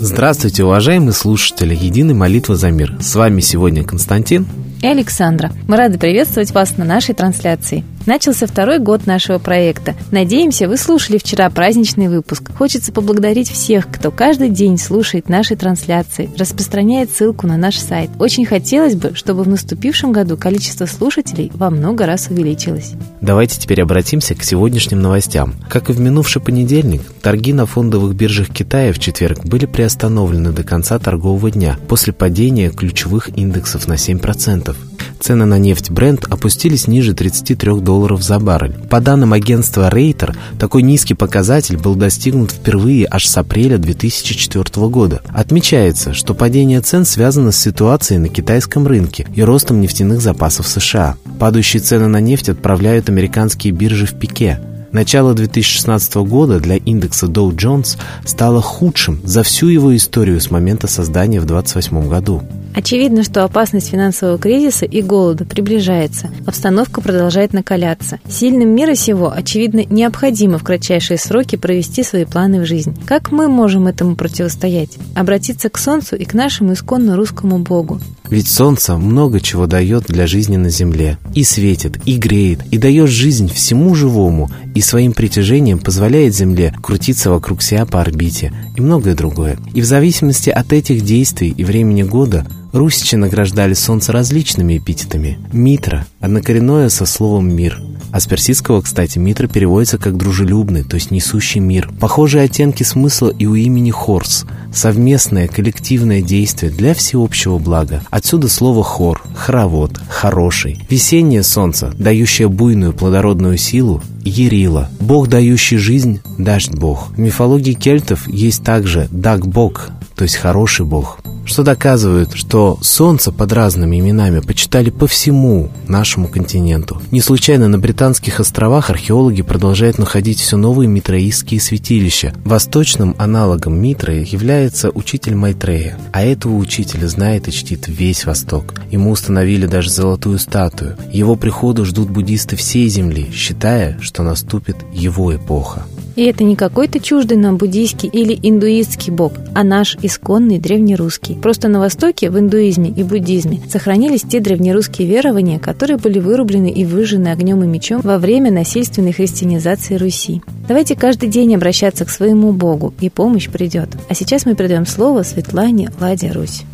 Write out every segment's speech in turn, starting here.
Здравствуйте, уважаемые слушатели Единой молитвы за мир. С вами сегодня Константин и Александра. Мы рады приветствовать вас на нашей трансляции. Начался второй год нашего проекта. Надеемся, вы слушали вчера праздничный выпуск. Хочется поблагодарить всех, кто каждый день слушает наши трансляции, распространяет ссылку на наш сайт. Очень хотелось бы, чтобы в наступившем году количество слушателей во много раз увеличилось. Давайте теперь обратимся к сегодняшним новостям. Как и в минувший понедельник, торги на фондовых биржах Китая в четверг были приостановлены до конца торгового дня после падения ключевых индексов на 7%. Цены на нефть Brent опустились ниже 33 долларов за баррель. По данным агентства Рейтер, такой низкий показатель был достигнут впервые аж с апреля 2004 года. Отмечается, что падение цен связано с ситуацией на китайском рынке и ростом нефтяных запасов США. Падающие цены на нефть отправляют американские биржи в пике. Начало 2016 года для индекса Dow Jones стало худшим за всю его историю с момента создания в 1928 году. Очевидно, что опасность финансового кризиса и голода приближается. Обстановка продолжает накаляться. Сильным мира сего, очевидно, необходимо в кратчайшие сроки провести свои планы в жизнь. Как мы можем этому противостоять? Обратиться к Солнцу и к нашему исконно русскому Богу. Ведь Солнце много чего дает для жизни на Земле. И светит, и греет, и дает жизнь всему живому, и своим притяжением позволяет Земле крутиться вокруг себя по орбите, и многое другое. И в зависимости от этих действий и времени года Русичи награждали солнце различными эпитетами. Митра – однокоренное со словом «мир». А с персидского, кстати, Митра переводится как «дружелюбный», то есть «несущий мир». Похожие оттенки смысла и у имени Хорс – совместное коллективное действие для всеобщего блага. Отсюда слово «хор», «хоровод», «хороший». Весеннее солнце, дающее буйную плодородную силу, Ерила. Бог, дающий жизнь, дождь Бог. В мифологии кельтов есть также Даг-Бог, то есть хороший Бог что доказывает, что Солнце под разными именами почитали по всему нашему континенту. Не случайно на Британских островах археологи продолжают находить все новые митраистские святилища. Восточным аналогом Митры является учитель Майтрея, а этого учителя знает и чтит весь Восток. Ему установили даже золотую статую. Его приходу ждут буддисты всей земли, считая, что наступит его эпоха. И это не какой-то чуждый нам буддийский или индуистский бог, а наш исконный древнерусский. Просто на Востоке, в индуизме и буддизме, сохранились те древнерусские верования, которые были вырублены и выжжены огнем и мечом во время насильственной христианизации Руси. Давайте каждый день обращаться к своему Богу, и помощь придет. А сейчас мы передаем слово Светлане Ладе Русь.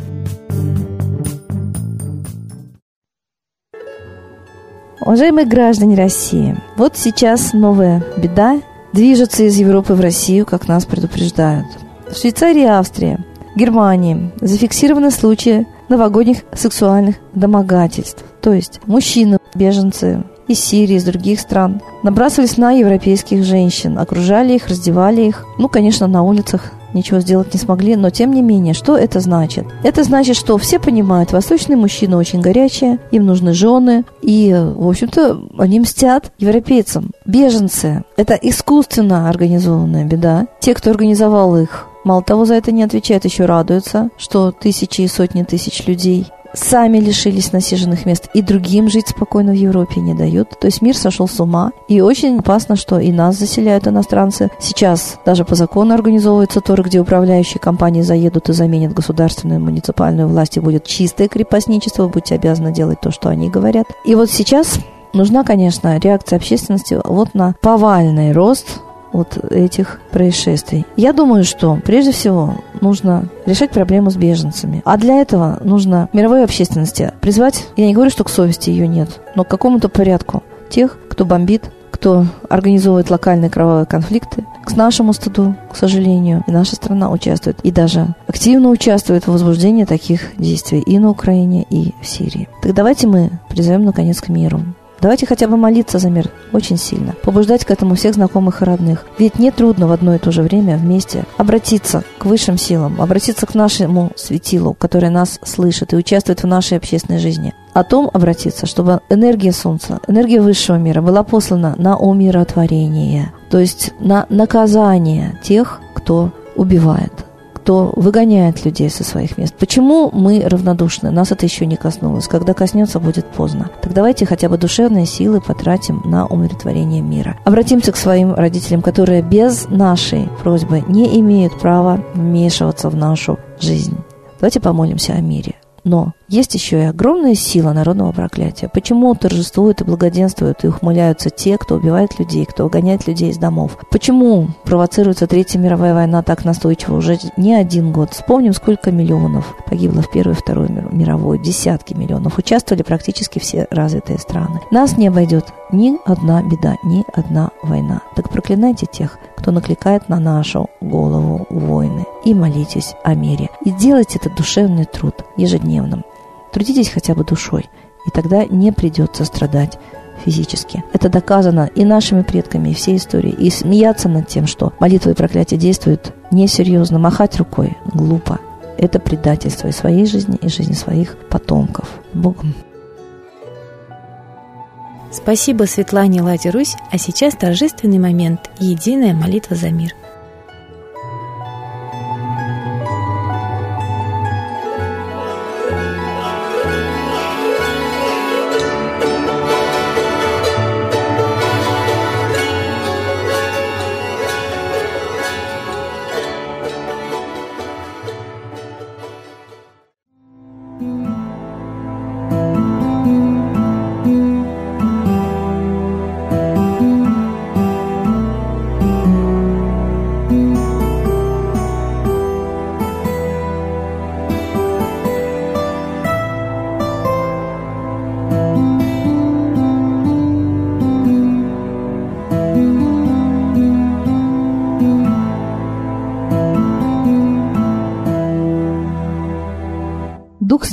Уважаемые граждане России, вот сейчас новая беда движется из Европы в Россию, как нас предупреждают. В Швейцарии и Австрии, Германии зафиксированы случаи новогодних сексуальных домогательств. То есть мужчины, беженцы из Сирии, из других стран, набрасывались на европейских женщин, окружали их, раздевали их. Ну, конечно, на улицах ничего сделать не смогли, но тем не менее, что это значит? Это значит, что все понимают, восточные мужчины очень горячие, им нужны жены, и, в общем-то, они мстят европейцам. Беженцы – это искусственно организованная беда. Те, кто организовал их, Мало того, за это не отвечают, еще радуются, что тысячи и сотни тысяч людей сами лишились насиженных мест, и другим жить спокойно в Европе не дают. То есть мир сошел с ума, и очень опасно, что и нас заселяют иностранцы. Сейчас даже по закону организовываются туры, где управляющие компании заедут и заменят государственную и муниципальную власть, и будет чистое крепостничество, будьте обязаны делать то, что они говорят. И вот сейчас нужна, конечно, реакция общественности вот на повальный рост от этих происшествий. Я думаю, что прежде всего нужно решать проблему с беженцами. А для этого нужно мировой общественности призвать, я не говорю, что к совести ее нет, но к какому-то порядку тех, кто бомбит, кто организовывает локальные кровавые конфликты. К нашему стыду, к сожалению, и наша страна участвует, и даже активно участвует в возбуждении таких действий и на Украине, и в Сирии. Так давайте мы призовем, наконец, к миру. Давайте хотя бы молиться за мир очень сильно, побуждать к этому всех знакомых и родных. Ведь не трудно в одно и то же время вместе обратиться к высшим силам, обратиться к нашему светилу, который нас слышит и участвует в нашей общественной жизни. О том обратиться, чтобы энергия Солнца, энергия высшего мира была послана на умиротворение, то есть на наказание тех, кто убивает, кто выгоняет людей со своих мест. Почему мы равнодушны? Нас это еще не коснулось. Когда коснется, будет поздно. Так давайте хотя бы душевные силы потратим на умиротворение мира. Обратимся к своим родителям, которые без нашей просьбы не имеют права вмешиваться в нашу жизнь. Давайте помолимся о мире. Но есть еще и огромная сила народного проклятия. Почему торжествуют и благоденствуют и ухмыляются те, кто убивает людей, кто угоняет людей из домов? Почему провоцируется Третья мировая война так настойчиво уже не один год? Вспомним, сколько миллионов погибло в Первую и Вторую мировую. Десятки миллионов. Участвовали практически все развитые страны. Нас не обойдет ни одна беда, ни одна война. Так проклинайте тех, кто накликает на нашу голову войны. И молитесь о мире. И делайте этот душевный труд ежедневным. Трудитесь хотя бы душой, и тогда не придется страдать физически. Это доказано и нашими предками, и всей историей. И смеяться над тем, что молитвы и проклятия действуют несерьезно, махать рукой глупо. Это предательство и своей жизни, и жизни своих потомков. Богом. Спасибо Светлане Ладе Русь, а сейчас торжественный момент – единая молитва за мир –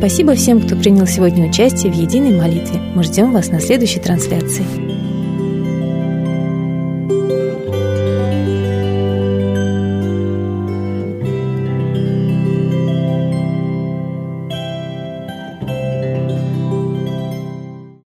Спасибо всем, кто принял сегодня участие в единой молитве. Мы ждем вас на следующей трансляции.